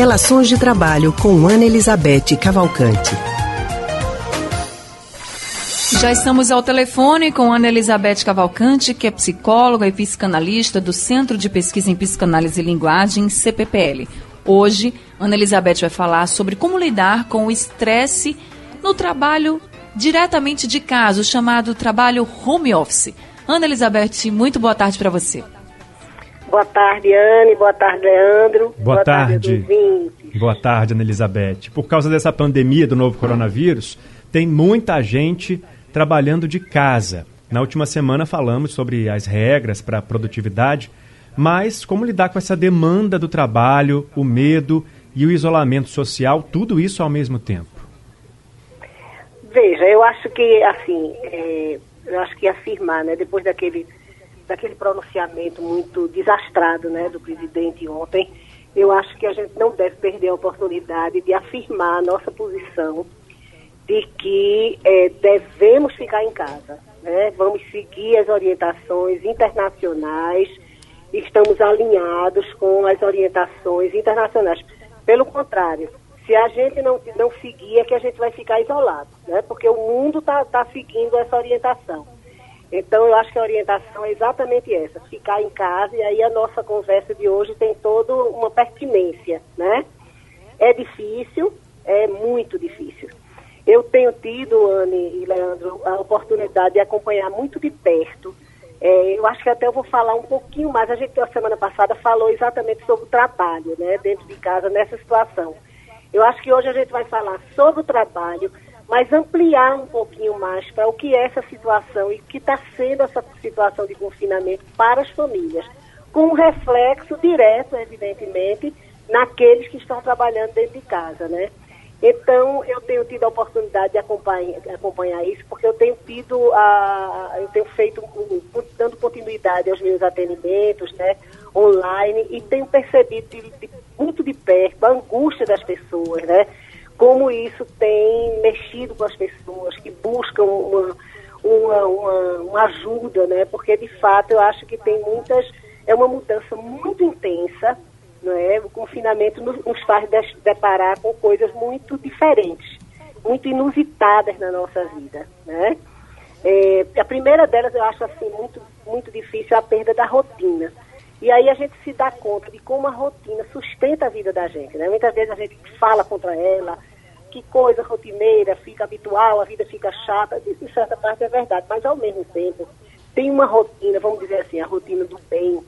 Relações de Trabalho com Ana Elizabeth Cavalcante. Já estamos ao telefone com Ana Elizabeth Cavalcante, que é psicóloga e psicanalista do Centro de Pesquisa em Psicanálise e Linguagem, CPPL. Hoje, Ana Elizabeth vai falar sobre como lidar com o estresse no trabalho diretamente de casa, o chamado trabalho home office. Ana Elizabeth, muito boa tarde para você. Boa tarde, Anne. Boa tarde, Leandro. Boa, boa tarde. tarde boa tarde, Ana Elizabeth. Por causa dessa pandemia do novo coronavírus, tem muita gente trabalhando de casa. Na última semana falamos sobre as regras para a produtividade, mas como lidar com essa demanda do trabalho, o medo e o isolamento social, tudo isso ao mesmo tempo? Veja, eu acho que, assim, é, eu acho que afirmar, né, depois daquele, daquele pronunciamento muito desastrado, né, do presidente ontem, eu acho que a gente não deve perder a oportunidade de afirmar a nossa posição de que é, devemos ficar em casa. Né? Vamos seguir as orientações internacionais, estamos alinhados com as orientações internacionais. Pelo contrário, se a gente não, não seguir, é que a gente vai ficar isolado, né? porque o mundo está tá seguindo essa orientação. Então, eu acho que a orientação é exatamente essa, ficar em casa, e aí a nossa conversa de hoje tem toda uma pertinência, né? É difícil, é muito difícil. Eu tenho tido, Anne e Leandro, a oportunidade de acompanhar muito de perto. É, eu acho que até eu vou falar um pouquinho mais. A gente, a semana passada, falou exatamente sobre o trabalho, né, dentro de casa, nessa situação. Eu acho que hoje a gente vai falar sobre o trabalho, mas ampliar um pouquinho mais para o que é essa situação e o que está sendo essa situação de confinamento para as famílias, com um reflexo direto, evidentemente, naqueles que estão trabalhando dentro de casa, né? Então, eu tenho tido a oportunidade de acompanhar, acompanhar isso, porque eu tenho tido, a, eu tenho feito, dando continuidade aos meus atendimentos, né, online, e tenho percebido de, de, muito de perto a angústia das pessoas, né, como isso tem mexido com as pessoas que buscam uma, uma, uma, uma ajuda, né, porque de fato eu acho que tem muitas, é uma mudança muito intensa, não é? O confinamento nos, nos faz deparar com coisas muito diferentes, muito inusitadas na nossa vida, né? É, a primeira delas eu acho assim muito muito difícil é a perda da rotina. E aí a gente se dá conta de como a rotina sustenta a vida da gente, né? Muitas vezes a gente fala contra ela, que coisa rotineira, fica habitual, a vida fica chata, isso de certa parte é verdade, mas ao mesmo tempo tem uma rotina, vamos dizer assim, a rotina do bem,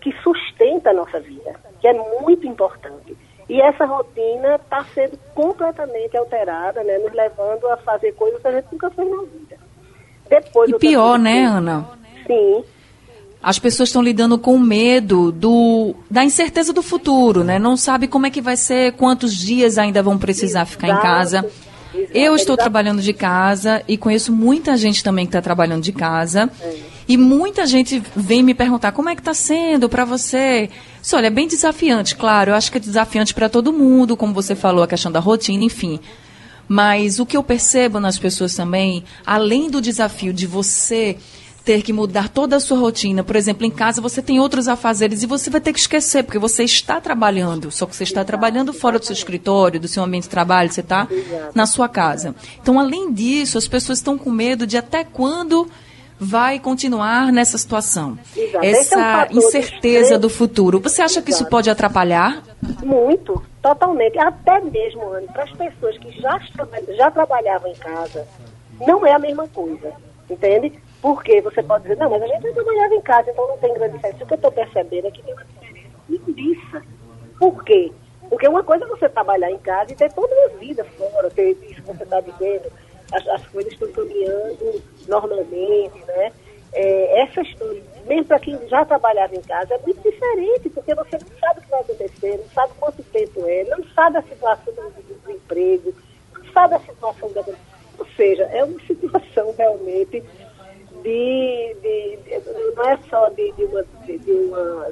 que sustenta a nossa vida, que é muito importante. E essa rotina está sendo completamente alterada, né, nos levando a fazer coisas que a gente nunca fez na vida. Depois, e pior, né, Ana? Sim. As pessoas estão lidando com medo do, da incerteza do futuro, né? Não sabe como é que vai ser, quantos dias ainda vão precisar ficar em casa. Eu estou trabalhando de casa e conheço muita gente também que está trabalhando de casa. É. E muita gente vem me perguntar como é que está sendo para você. Isso, olha, é bem desafiante, claro. Eu acho que é desafiante para todo mundo, como você falou, a questão da rotina, enfim. Mas o que eu percebo nas pessoas também, além do desafio de você ter que mudar toda a sua rotina, por exemplo, em casa você tem outros afazeres e você vai ter que esquecer, porque você está trabalhando, só que você está trabalhando fora do seu escritório, do seu ambiente de trabalho, você está na sua casa. Então, além disso, as pessoas estão com medo de até quando vai continuar nessa situação? Exato. Essa é um incerteza do futuro. Você acha Exato. que isso pode atrapalhar? Muito, totalmente. Até mesmo, para as pessoas que já, já trabalhavam em casa, não é a mesma coisa, entende? Porque você pode dizer, não, mas a gente trabalhava em casa, então não tem grande diferença. O que eu estou percebendo é que tem uma diferença imensa. Por quê? Porque uma coisa é você trabalhar em casa e ter toda uma vida fora, ter isso que você está dizendo, as, as coisas estão caminhando normalmente, né? É, essa história, mesmo para quem já trabalhava em casa, é muito diferente, porque você não sabe o que vai acontecer, não sabe quanto tempo é, não sabe a situação do, do emprego, não sabe a situação da. Ou seja, é uma situação realmente de. de, de não é só de, de, uma, de, uma,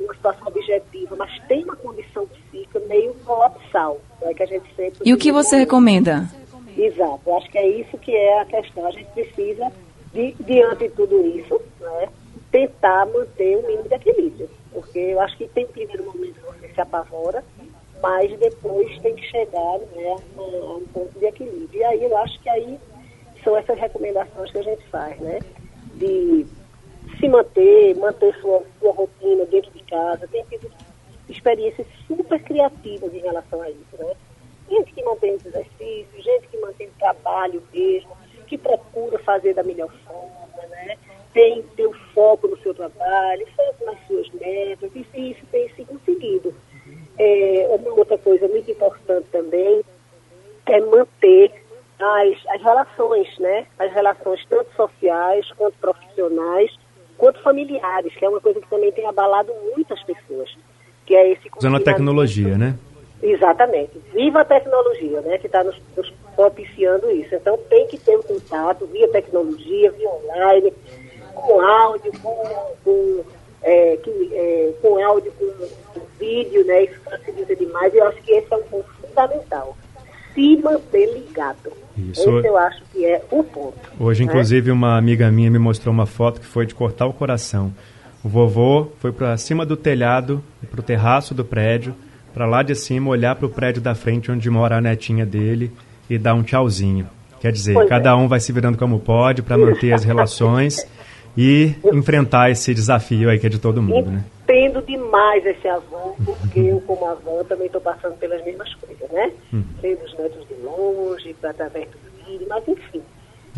uma situação objetiva, mas tem uma condição psíquica meio colapsal, né, que a gente sempre. E o que você recomenda? Exato, eu acho que é isso que é a questão. A gente precisa, de, diante de tudo isso, né, tentar manter o mínimo de equilíbrio. Porque eu acho que tem um primeiro momento que você se apavora, mas depois tem que chegar né, a, um ponto de equilíbrio. E aí eu acho que aí são essas recomendações que a gente faz, né? De se manter, manter sua, sua rotina dentro de casa. Tem tido experiências super criativas em relação a isso, né? Gente que mantém os exercícios, gente que mantém o trabalho mesmo, que procura fazer da melhor forma, né? Tem, tem foco no seu trabalho, foco nas suas metas, e isso tem se conseguido. É, uma outra coisa muito importante também é manter as, as relações, né? As relações tanto sociais quanto profissionais, quanto familiares, que é uma coisa que também tem abalado muitas pessoas. Que é esse Usando a tecnologia, né? Exatamente. Viva a tecnologia, né? Que está nos, nos propiciando isso. Então tem que ter um contato via tecnologia, via online, com áudio, com, com, é, que, é, com áudio, com, com, vídeo, né? Isso facilita demais e eu acho que esse é um ponto fundamental. Se manter ligado. Isso. Esse eu acho que é o ponto. Hoje, né? inclusive, uma amiga minha me mostrou uma foto que foi de cortar o coração. O vovô foi para cima do telhado, para o terraço do prédio, para lá de cima olhar para o prédio da frente onde mora a netinha dele e dar um tchauzinho. Quer dizer, pois cada é. um vai se virando como pode para manter as relações e enfrentar esse desafio aí que é de todo mundo, né? Entendo demais esse avô, porque eu, como avó, também estou passando pelas mesmas coisas, né? Hum. Os netos de longe, através do filho, mas enfim.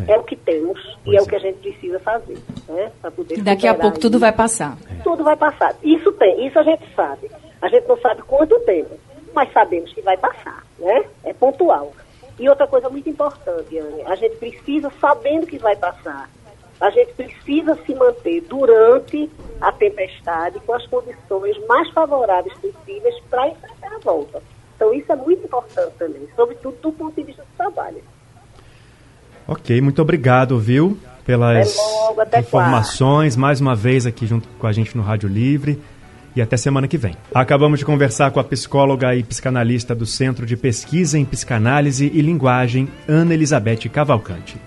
É. é o que temos pois e é, é, o que a gente precisa fazer, né? Para poder Daqui a pouco tudo vai passar. Tudo vai passar. Isso tem, isso a gente sabe. A gente não sabe quanto tempo, mas sabemos que vai passar, né? É pontual. E outra coisa muito importante, Anne, a gente precisa, sabendo que vai passar, a gente precisa se manter durante a tempestade com as condições mais favoráveis possíveis para enfrentar a volta. Então isso é muito importante também, sobretudo do ponto de vista do trabalho. Ok, muito obrigado, viu, pelas logo, informações, mais uma vez aqui junto com a gente no Rádio Livre e até semana que vem. Acabamos de conversar com a psicóloga e psicanalista do Centro de Pesquisa em Psicanálise e Linguagem, Ana Elizabeth Cavalcante.